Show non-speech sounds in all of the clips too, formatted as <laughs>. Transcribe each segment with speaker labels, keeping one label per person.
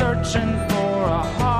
Speaker 1: searching for a heart.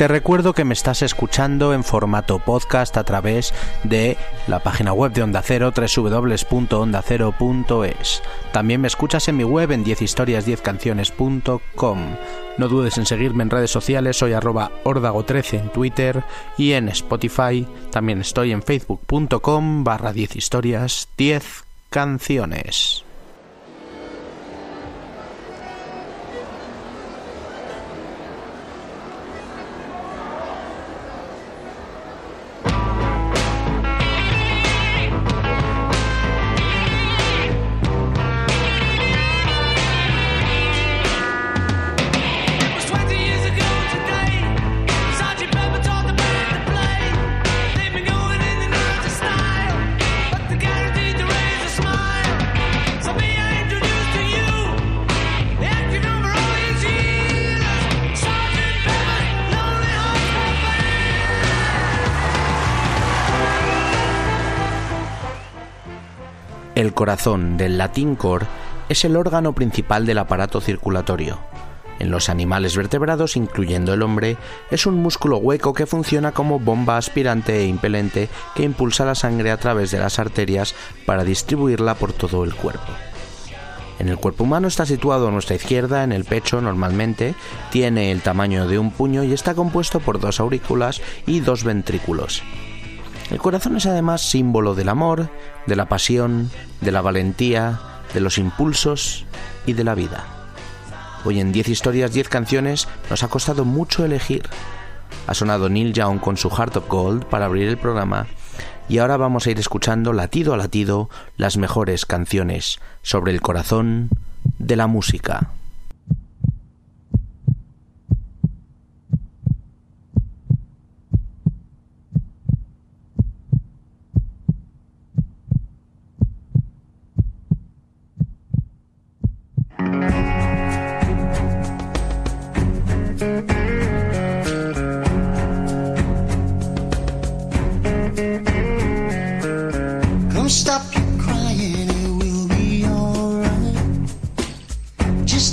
Speaker 2: Te recuerdo que me estás escuchando en formato podcast a través de la página web de Onda Cero, www.ondacero.es. También me escuchas en mi web en 10historias10canciones.com. No dudes en seguirme en redes sociales, soy arroba ordago13 en Twitter y en Spotify. También estoy en facebook.com barra 10 historias 10 canciones. Corazón del latín cor es el órgano principal del aparato circulatorio. En los animales vertebrados, incluyendo el hombre, es un músculo hueco que funciona como bomba aspirante e impelente que impulsa la sangre a través de las arterias para distribuirla por todo el cuerpo. En el cuerpo humano está situado a nuestra izquierda, en el pecho normalmente, tiene el tamaño de un puño y está compuesto por dos aurículas y dos ventrículos. El corazón es además símbolo del amor, de la pasión, de la valentía, de los impulsos y de la vida. Hoy en 10 historias, 10 canciones nos ha costado mucho elegir. Ha sonado Neil Young con su Heart of Gold para abrir el programa y ahora vamos a ir escuchando latido a latido las mejores canciones sobre el corazón de la música.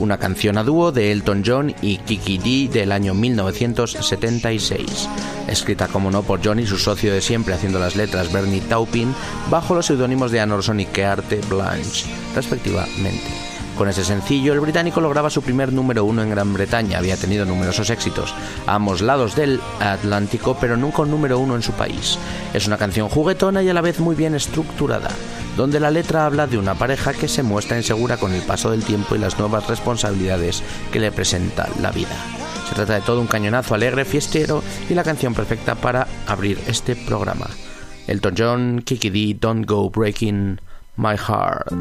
Speaker 2: una canción a dúo de Elton John y Kiki D del año 1976, escrita como no por John y su socio de siempre haciendo las letras Bernie Taupin bajo los seudónimos de Anne Orson y Kearte Blanche, respectivamente. Con ese sencillo, el británico lograba su primer número uno en Gran Bretaña. Había tenido numerosos éxitos a ambos lados del Atlántico, pero nunca un número uno en su país. Es una canción juguetona y a la vez muy bien estructurada, donde la letra habla de una pareja que se muestra insegura con el paso del tiempo y las nuevas responsabilidades que le presenta la vida. Se trata de todo un cañonazo alegre, fiestero y la canción perfecta para abrir este programa. Elton John, Kiki D, Don't Go Breaking My Heart.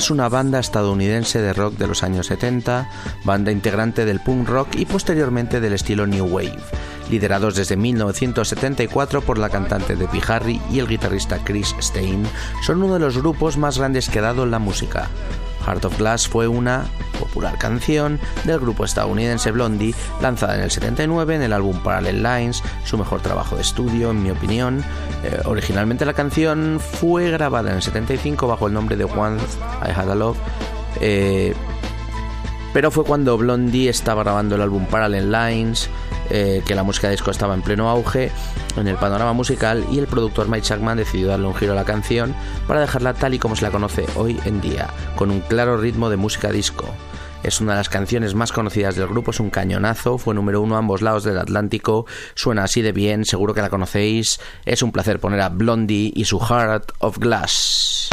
Speaker 2: Es una banda estadounidense de rock de los años 70, banda integrante del punk rock y posteriormente del estilo New Wave, liderados desde 1974 por la cantante Debbie Harry y el guitarrista Chris Stein, son uno de los grupos más grandes que ha dado la música. Heart of Glass fue una popular canción del grupo estadounidense Blondie, lanzada en el 79 en el álbum Parallel Lines, su mejor trabajo de estudio, en mi opinión. Eh, originalmente la canción fue grabada en el 75 bajo el nombre de Once I Had a Love. Eh, pero fue cuando Blondie estaba grabando el álbum Parallel Lines, eh, que la música disco estaba en pleno auge en el panorama musical y el productor Mike Chapman decidió darle un giro a la canción para dejarla tal y como se la conoce hoy en día, con un claro ritmo de música disco. Es una de las canciones más conocidas del grupo, es un cañonazo, fue número uno a ambos lados del Atlántico, suena así de bien, seguro que la conocéis. Es un placer poner a Blondie y su Heart of Glass.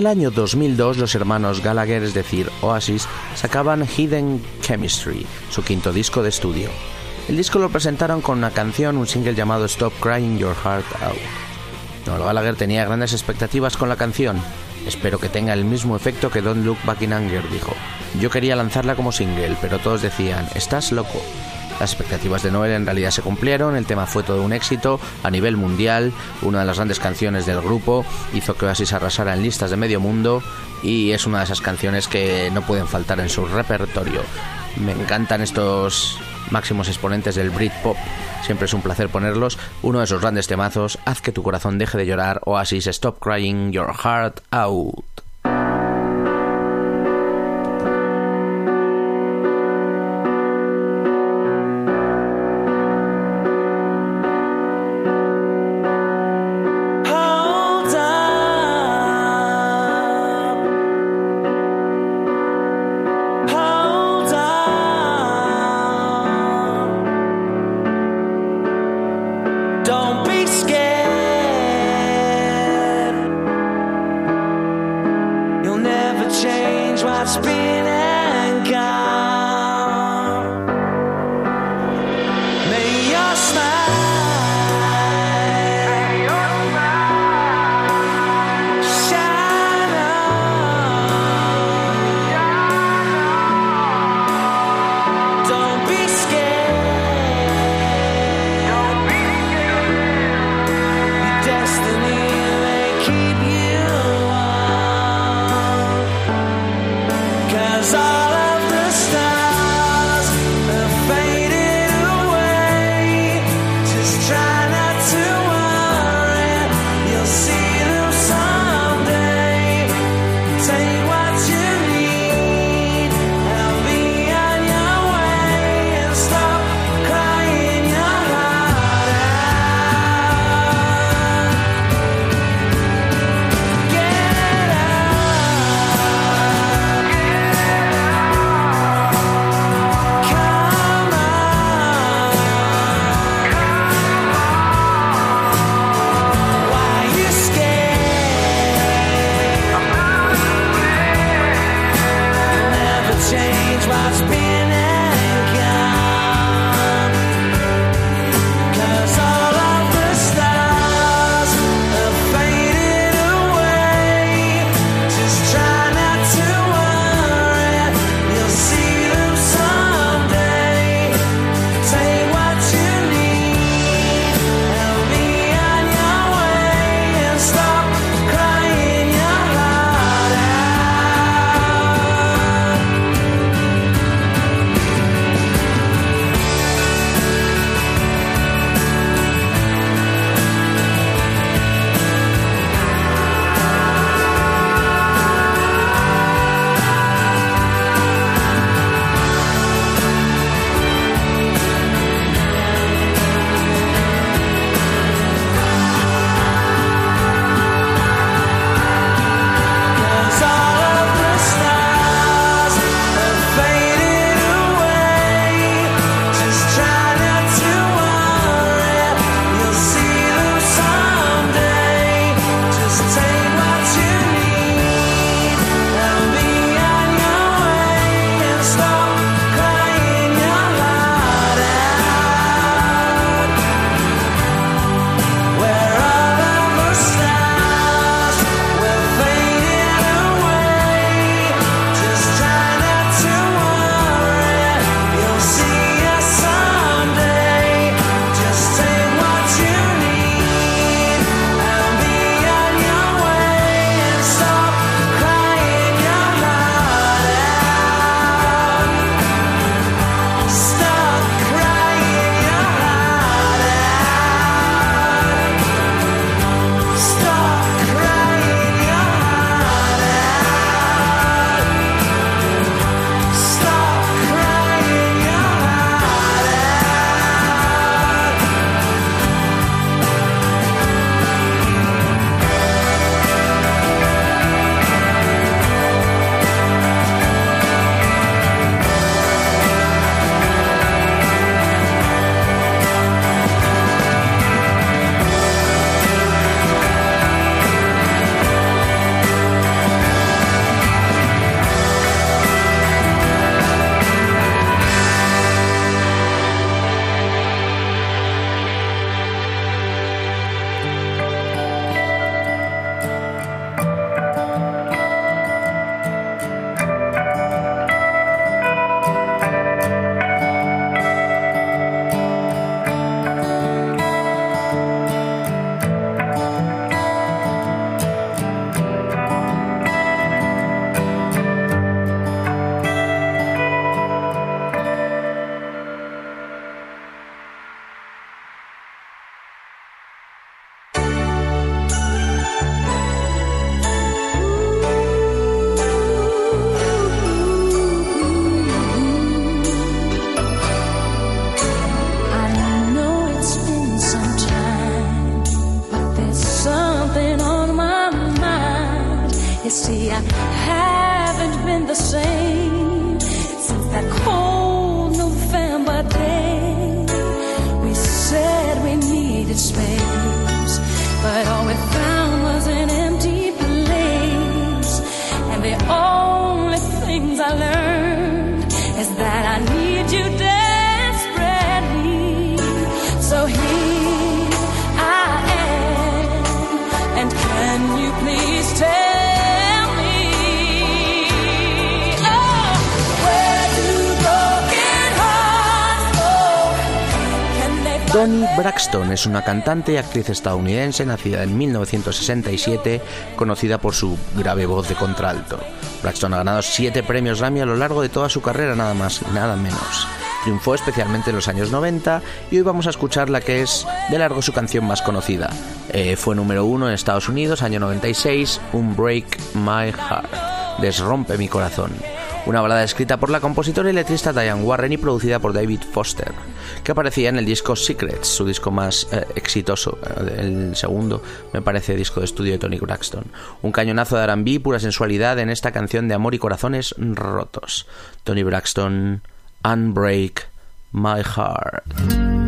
Speaker 3: El año 2002 los hermanos Gallagher, es decir, Oasis, sacaban Hidden Chemistry, su quinto disco de estudio. El disco lo presentaron con una canción, un single llamado Stop Crying Your Heart Out. Noel Gallagher tenía grandes expectativas con la canción. Espero que tenga el mismo efecto que Don't Look Back in Anger, dijo. Yo quería lanzarla como single, pero todos decían, estás loco. Las expectativas de Noel en realidad se cumplieron, el tema fue todo un éxito a nivel mundial, una de las grandes canciones del grupo, hizo que Oasis arrasara en listas de medio mundo y es una de esas canciones que no pueden faltar en su repertorio. Me encantan estos máximos exponentes del Britpop. Siempre es un placer ponerlos. Uno de esos grandes temazos, Haz que tu corazón deje de llorar, Oasis Stop Crying Your Heart Out.
Speaker 4: Let's
Speaker 2: be. Es una cantante y actriz estadounidense nacida en 1967, conocida por su grave voz de contralto. Braxton ha ganado siete premios Grammy a lo largo de toda su carrera, nada más y nada menos. Triunfó especialmente en los años 90 y hoy vamos a escuchar la que es de largo su canción más conocida. Eh, fue número uno en Estados Unidos, año 96, Un Break My Heart, Desrompe mi corazón. Una balada escrita por la compositora y letrista Diane Warren y producida por David Foster, que aparecía en el disco Secrets, su disco más eh, exitoso, eh, el segundo, me parece, disco de estudio de Tony Braxton. Un cañonazo de R&B, pura sensualidad en esta canción de amor y corazones rotos. Tony Braxton, Unbreak My Heart.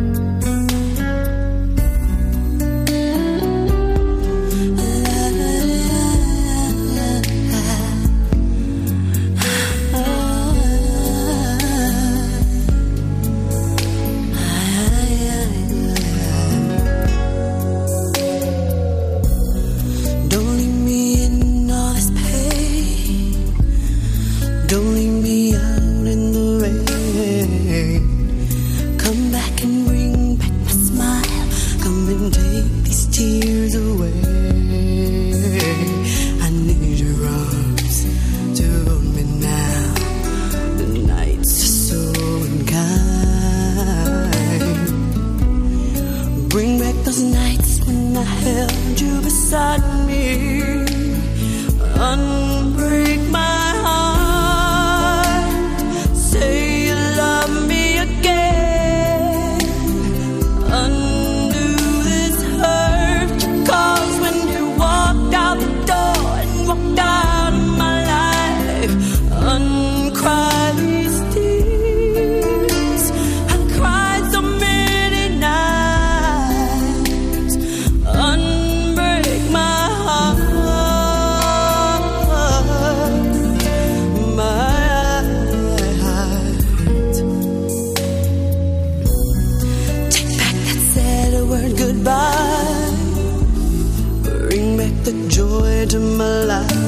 Speaker 5: into my
Speaker 2: life.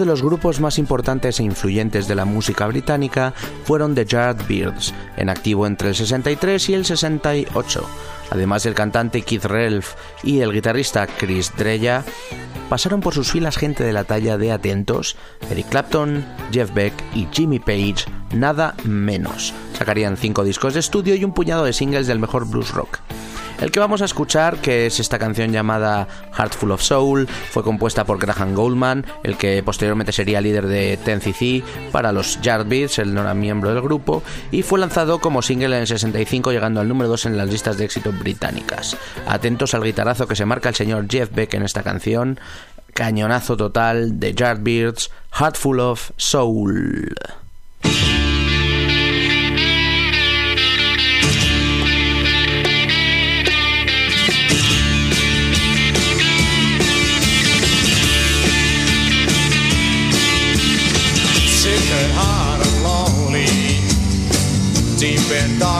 Speaker 2: De los grupos más importantes e influyentes de la música británica fueron The Yardbirds, en activo entre el 63 y el 68. Además del cantante Keith Relf y el guitarrista Chris Dreya, pasaron por sus filas gente de la talla de Atentos, Eric Clapton, Jeff Beck y Jimmy Page, nada menos. Sacarían cinco discos de estudio y un puñado de singles del mejor blues rock. El que vamos a escuchar, que es esta canción llamada Heartful of Soul, fue compuesta por Graham Goldman, el que posteriormente sería líder de Ten CC para los Yardbirds, él no era miembro del grupo, y fue lanzado como single en el 65, llegando al número 2 en las listas de éxito británicas. Atentos al guitarazo que se marca el señor Jeff Beck en esta canción, cañonazo total de Yardbirds, Heartful of Soul.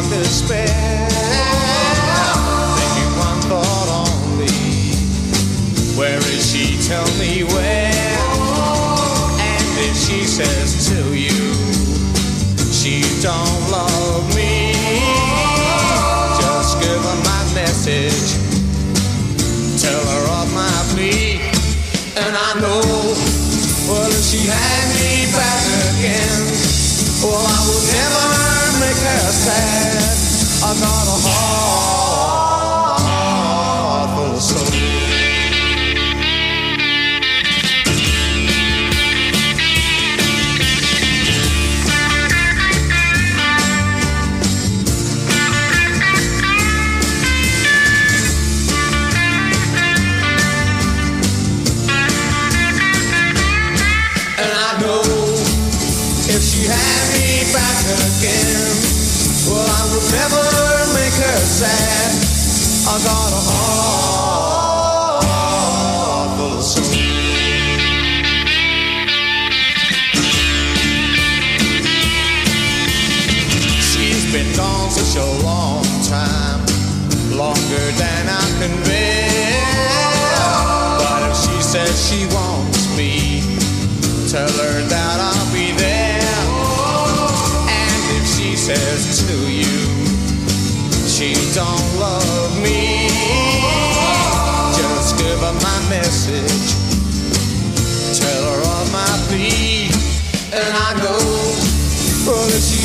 Speaker 6: Dark despair. Thinking one thought only, where is she? Tell me where. And if she says to you, she don't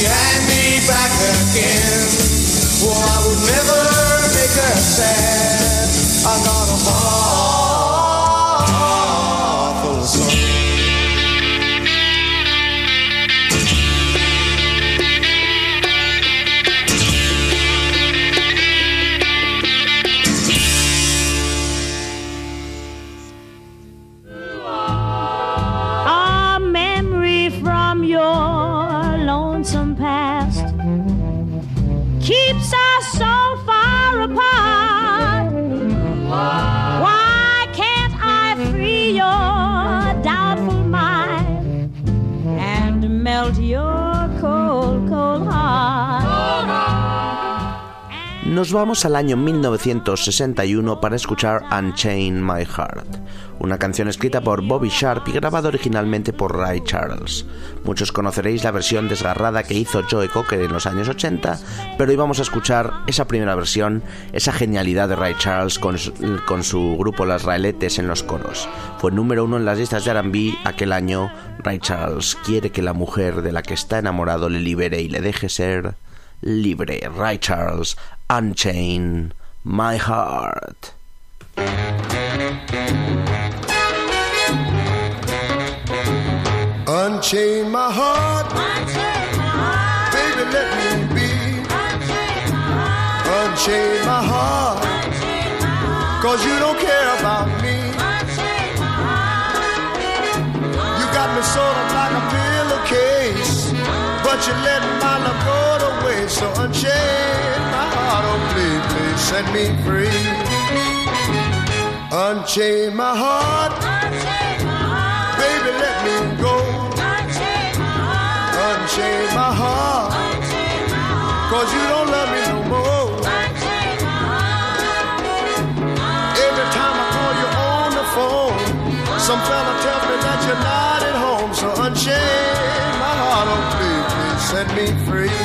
Speaker 6: well, if she had me back again,
Speaker 2: Al año 1961 para escuchar Unchain My Heart, una canción escrita por Bobby Sharp y grabada originalmente por Ray Charles. Muchos conoceréis la versión desgarrada que hizo Joe Cocker en los años 80, pero hoy vamos a escuchar esa primera versión, esa genialidad de Ray Charles con su, con su grupo Las Raeletes en los coros. Fue número uno en las listas de R&B aquel año. Ray Charles quiere que la mujer de la que está enamorado le libere y le deje ser libre. Ray Charles, Unchain My Heart.
Speaker 7: Unchain my heart, baby, let me be. Unchain my heart, cause you don't care about me. You got me sort of like a pillowcase, but you let my love go to waste. So unchain set me free. Unchain my heart. Unchain my heart. Baby, let me go. Unchain my heart. Unchain my heart. Cause you don't love me no more. Every time I call you on the phone, some fella tell me that you're not at home. So unchain my heart. Oh, please, please set me free.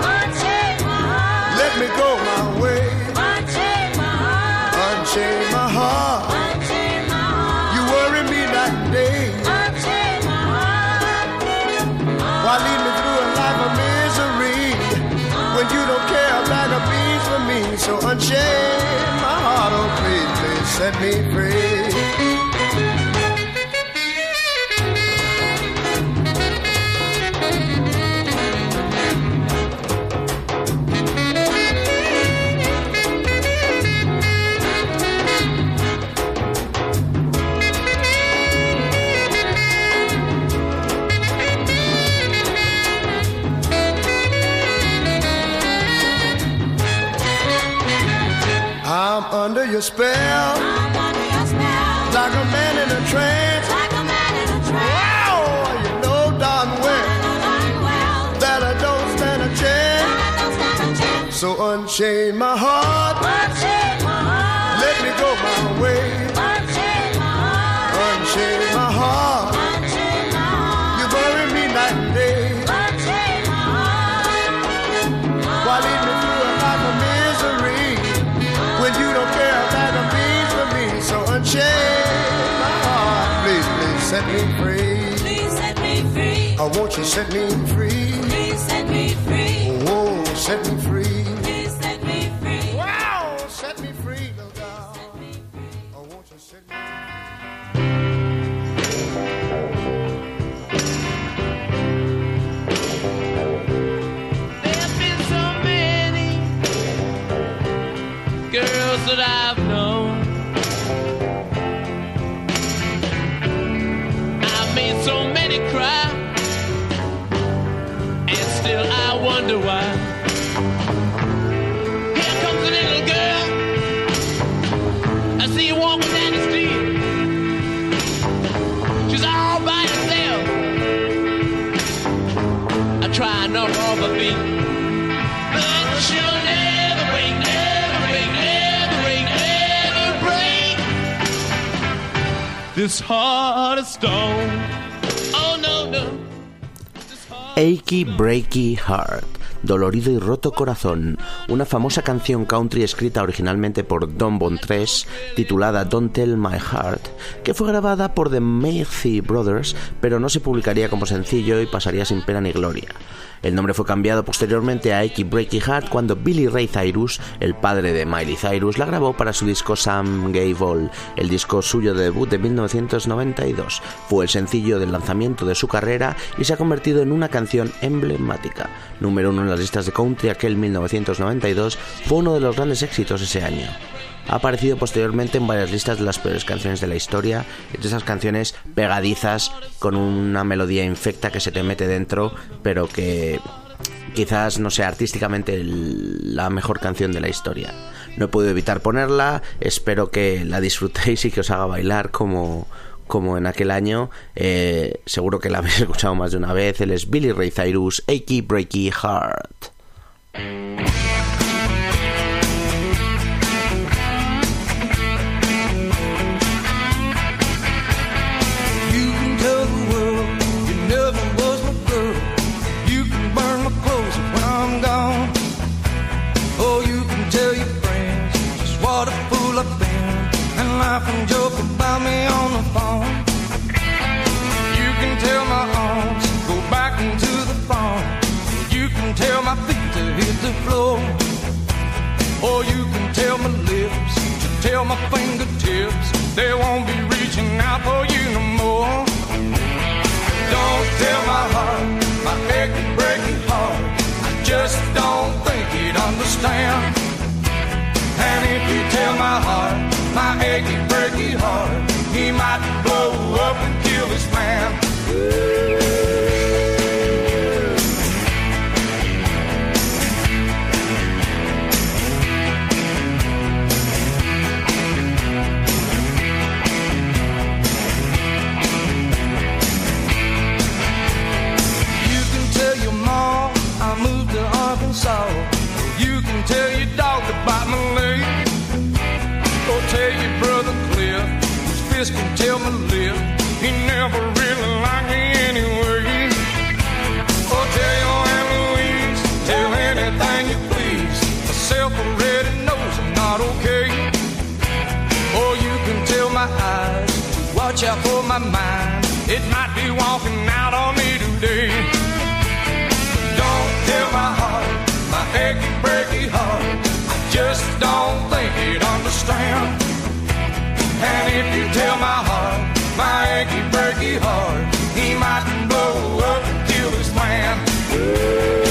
Speaker 4: despair.
Speaker 7: Oh, won't you set me free?
Speaker 4: Please set me free.
Speaker 7: Oh, Whoa, set me free.
Speaker 4: Please set me free.
Speaker 7: Wow, set me free, little girl. Oh, won't you set me
Speaker 6: There've been so many girls that I've This heart of stone. Oh no, no.
Speaker 2: Achy Breaky Heart, Dolorido y Roto Corazón, una famosa canción country escrita originalmente por Don Bon 3, titulada Don't Tell My Heart, que fue grabada por The Macy Brothers, pero no se publicaría como sencillo y pasaría sin pena ni gloria. El nombre fue cambiado posteriormente a Achy Breaky Heart cuando Billy Ray Cyrus, el padre de Miley Cyrus, la grabó para su disco Sam All, el disco suyo de debut de 1992. Fue el sencillo del lanzamiento de su carrera y se ha convertido en una canción emblemática. Número uno en las listas de country aquel 1992, fue uno de los grandes éxitos ese año. Ha aparecido posteriormente en varias listas de las peores canciones de la historia, de esas canciones pegadizas con una melodía infecta que se te mete dentro, pero que quizás no sea artísticamente la mejor canción de la historia. No he podido evitar ponerla, espero que la disfrutéis y que os haga bailar como, como en aquel año. Eh, seguro que la <laughs> habéis escuchado más de una vez. Él es Billy Ray Cyrus, Achy Breaky Heart.
Speaker 8: The floor. Or you can tell my lips tell my fingertips they won't be reaching out for you no more. Don't tell my heart, my aching, breaking heart. I just don't think he'd understand. And if you tell my heart, my aching, breaking heart, he might blow up and kill this man. You tell your dog to bite my leg. Go tell your brother Cliff, his fist can tell my lip. He never really liked me anyway. Go tell your Aunt Louise, tell anything you please. Myself already knows I'm not okay. Or you can tell my eyes watch out for my mind. It might be walking out on me today. Achy breaky heart. I just don't think he'd understand. And if you tell my heart, my achy breaky heart, he might blow up and kill his man.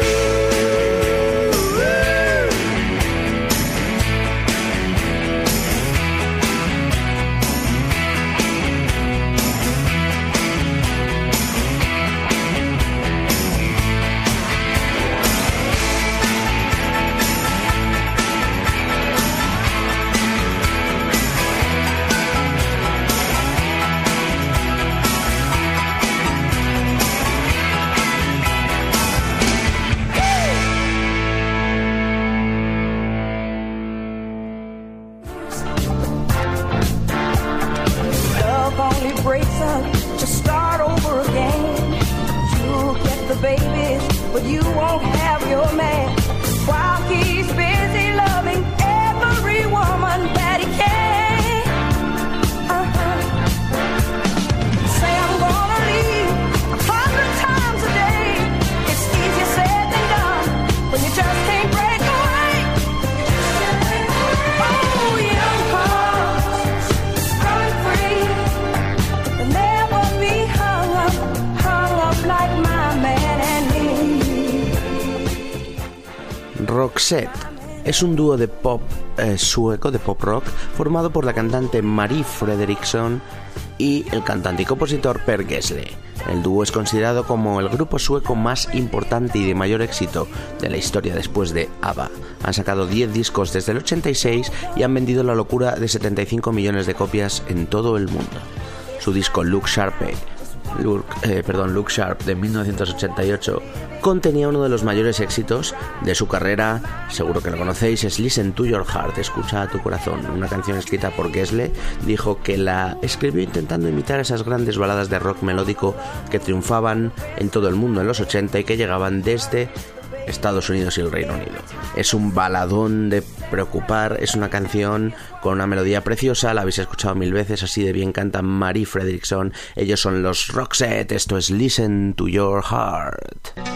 Speaker 9: Breaks up to start over again. You'll get the babies, but you won't have your man.
Speaker 2: Roxette es un dúo de pop eh, sueco, de pop rock, formado por la cantante Marie Fredriksson y el cantante y compositor Per Gessle. El dúo es considerado como el grupo sueco más importante y de mayor éxito de la historia después de ABBA. Han sacado 10 discos desde el 86 y han vendido la locura de 75 millones de copias en todo el mundo. Su disco Look Sharpe Look, eh, perdón, Look Sharp de 1988 contenía uno de los mayores éxitos de su carrera, seguro que lo conocéis, es Listen to Your Heart, escucha a tu corazón, una canción escrita por Gessle, dijo que la escribió intentando imitar esas grandes baladas de rock melódico que triunfaban en todo el mundo en los 80 y que llegaban desde Estados Unidos y el Reino Unido. Es un baladón de preocupar, es una canción con una melodía preciosa, la habéis escuchado mil veces, así de bien canta Marie Fredriksson. Ellos son los Roxette, esto es Listen to Your Heart.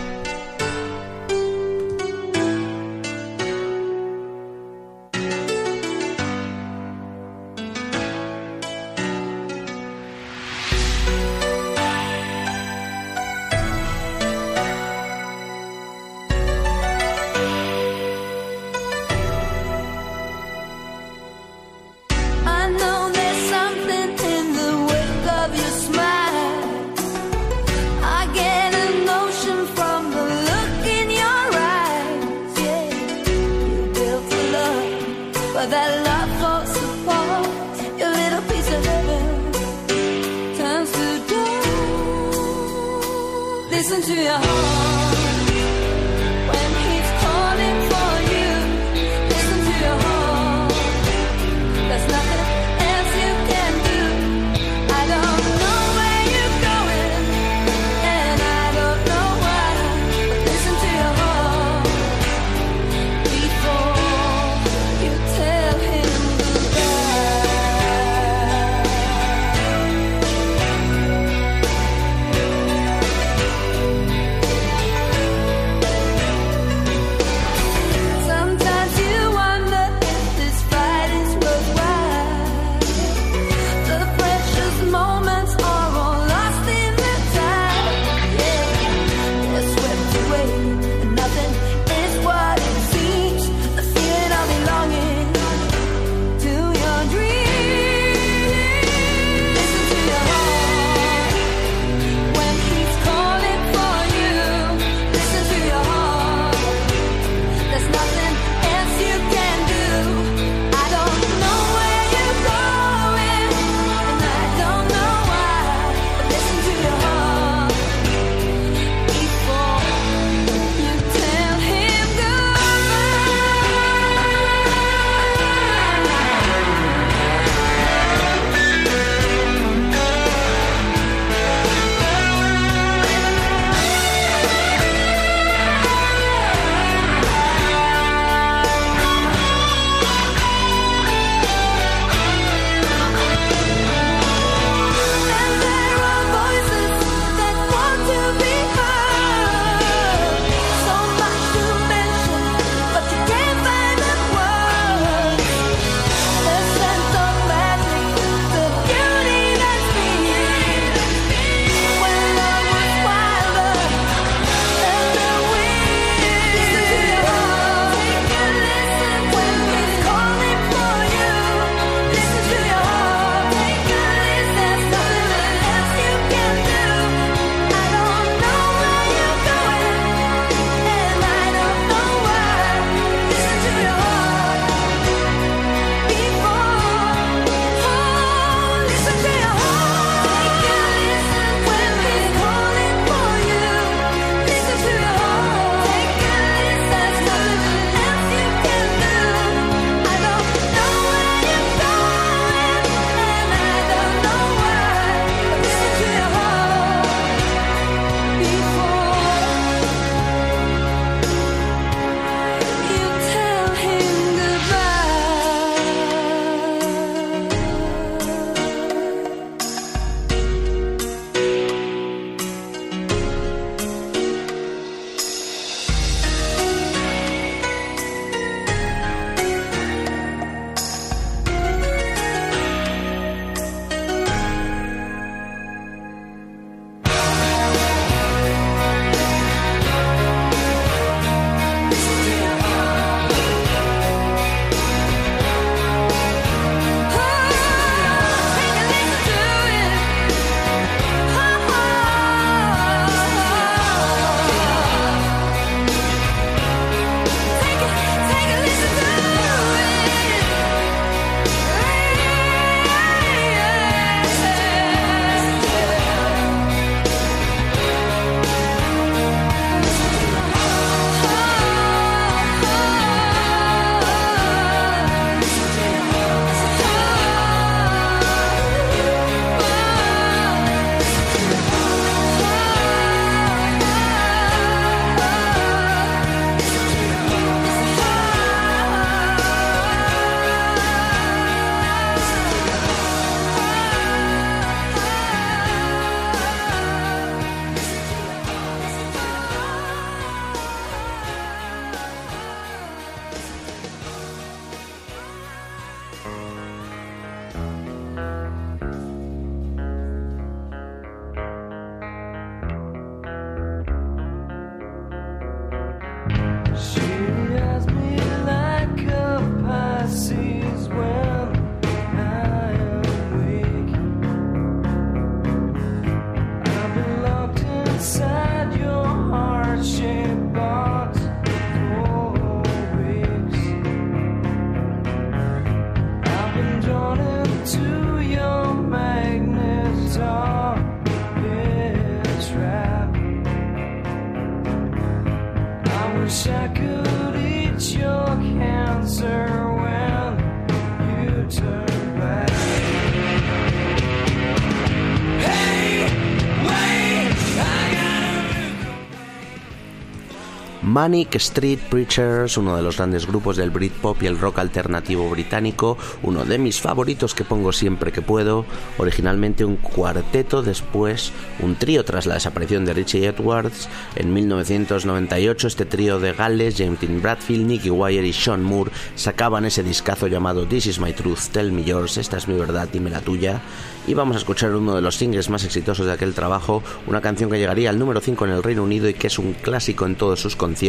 Speaker 2: Manic Street Preachers, uno de los grandes grupos del Britpop y el rock alternativo británico, uno de mis favoritos que pongo siempre que puedo, originalmente un cuarteto, después un trío tras la desaparición de Richie Edwards. En 1998 este trío de Gales, James Dean Bradfield, Nicky Wire y Sean Moore sacaban ese discazo llamado This is my truth, tell me yours, esta es mi verdad, dime la tuya. Y vamos a escuchar uno de los singles más exitosos de aquel trabajo, una canción que llegaría al número 5 en el Reino Unido y que es un clásico en todos sus conciertos,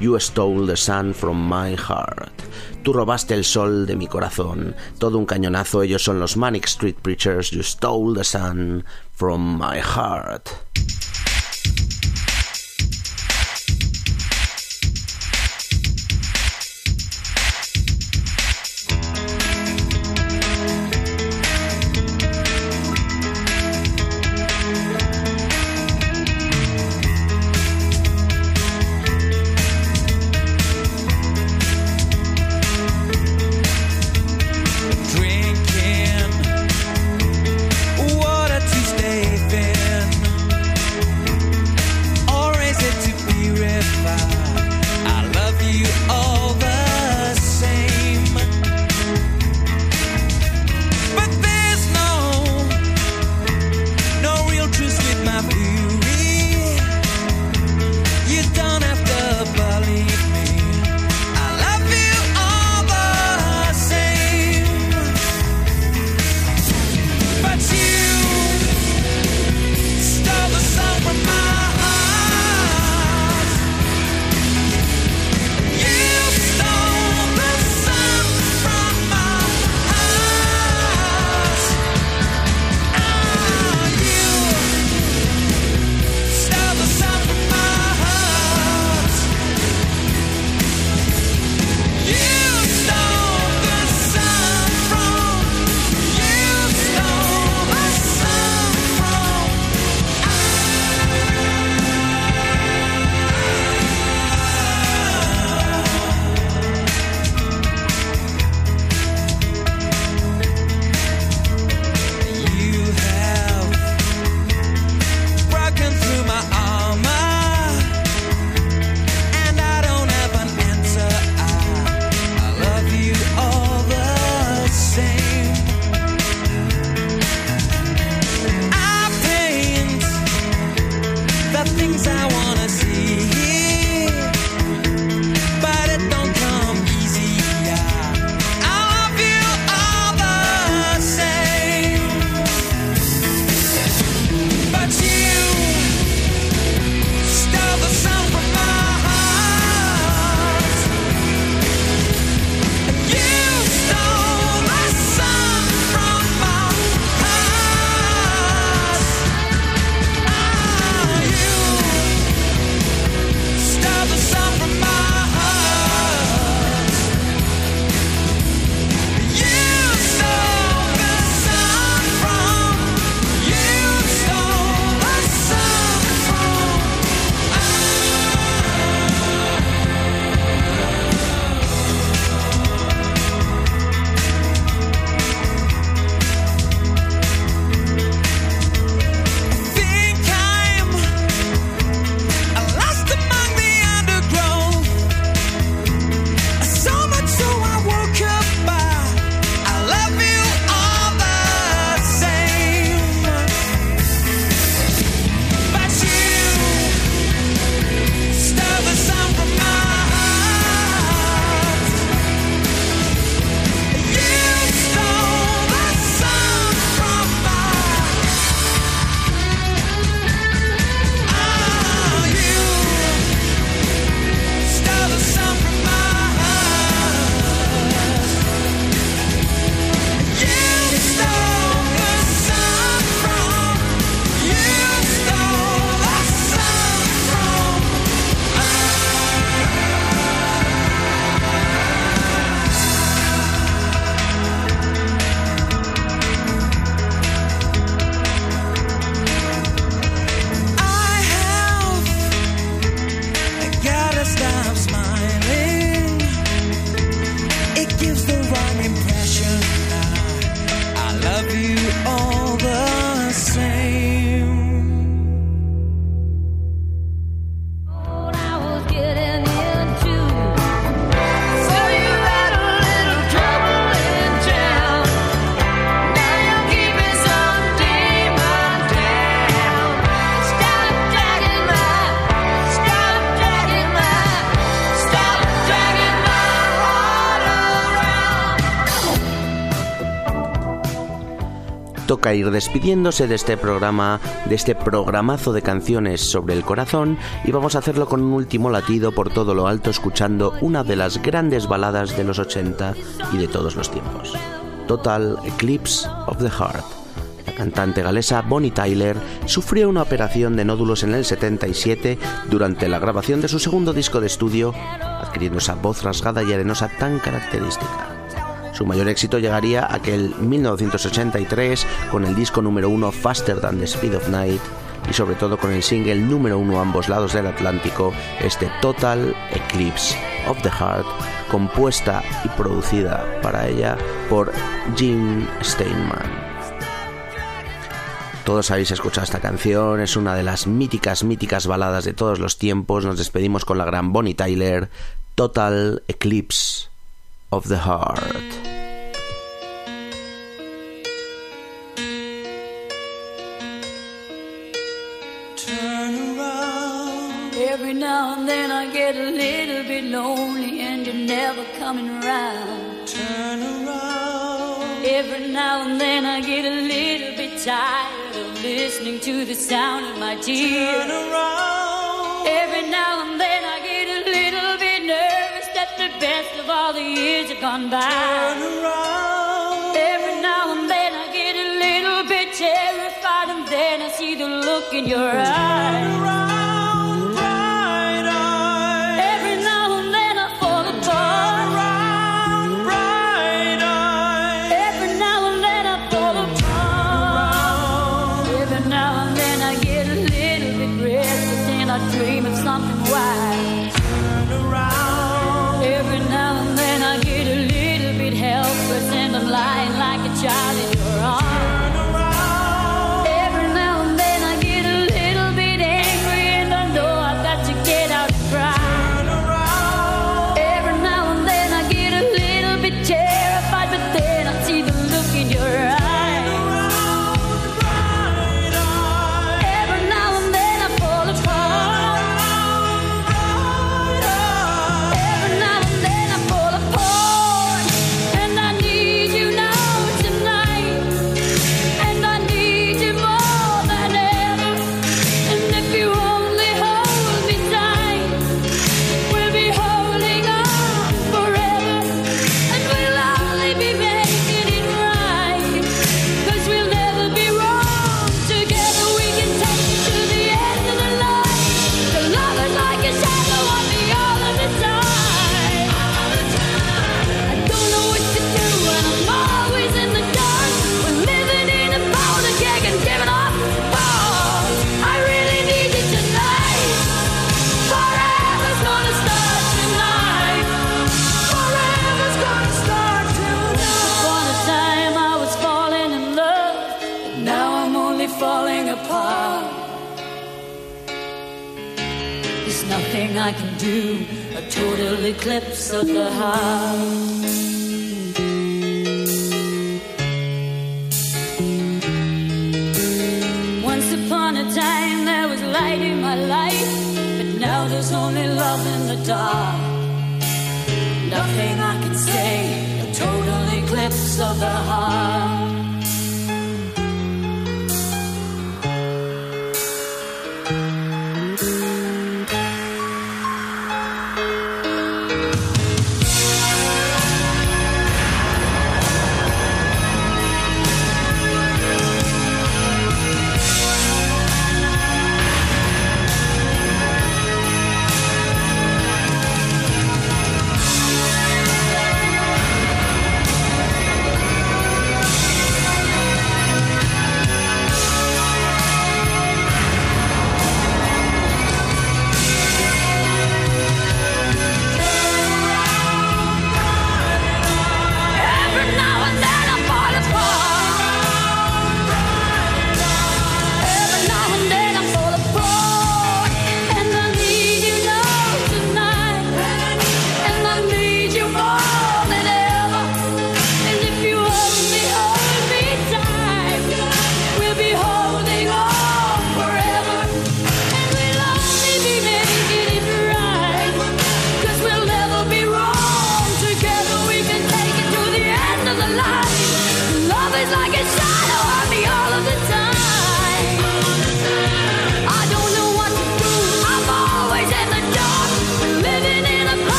Speaker 2: You Stole the Sun from My Heart. Tú robaste el sol de mi corazón. Todo un cañonazo, ellos son los Manic Street Preachers, You Stole the Sun from My Heart. Toca ir despidiéndose de este programa, de este programazo de canciones sobre el corazón, y vamos a hacerlo con un último latido por todo lo alto, escuchando una de las grandes baladas de los 80 y de todos los tiempos. Total Eclipse of the Heart. La cantante galesa Bonnie Tyler sufrió una operación de nódulos en el 77 durante la grabación de su segundo disco de estudio, adquiriendo esa voz rasgada y arenosa tan característica. Su mayor éxito llegaría aquel 1983 con el disco número uno Faster Than the Speed of Night y sobre todo con el single número uno a ambos lados del Atlántico, este Total Eclipse of the Heart, compuesta y producida para ella por Jim Steinman. Todos habéis escuchado esta canción, es una de las míticas, míticas baladas de todos los tiempos. Nos despedimos con la gran Bonnie Tyler, Total Eclipse of the Heart.
Speaker 4: Turn around. Every now and then I get a little bit lonely and you're never coming around. Turn around. Every now and then I get a little bit tired of listening to the sound of my tears. Turn around. Every now and then I all the years have gone by. Turn around. Every now and then I get a little bit terrified and then I see the look in your eyes.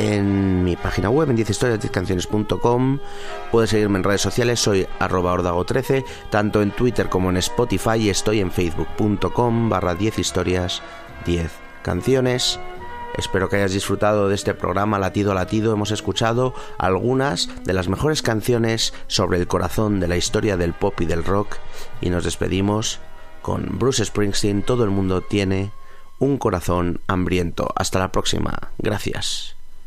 Speaker 2: en mi página web en 10historias10canciones.com. Puedes seguirme en redes sociales, soy arroba ordago13, tanto en Twitter como en Spotify y estoy en facebook.com barra 10 historias 10 canciones. Espero que hayas disfrutado de este programa latido a latido. Hemos escuchado algunas de las mejores canciones sobre el corazón de la historia del pop y del rock y nos despedimos con Bruce Springsteen. Todo el mundo tiene un corazón hambriento. Hasta la próxima. Gracias.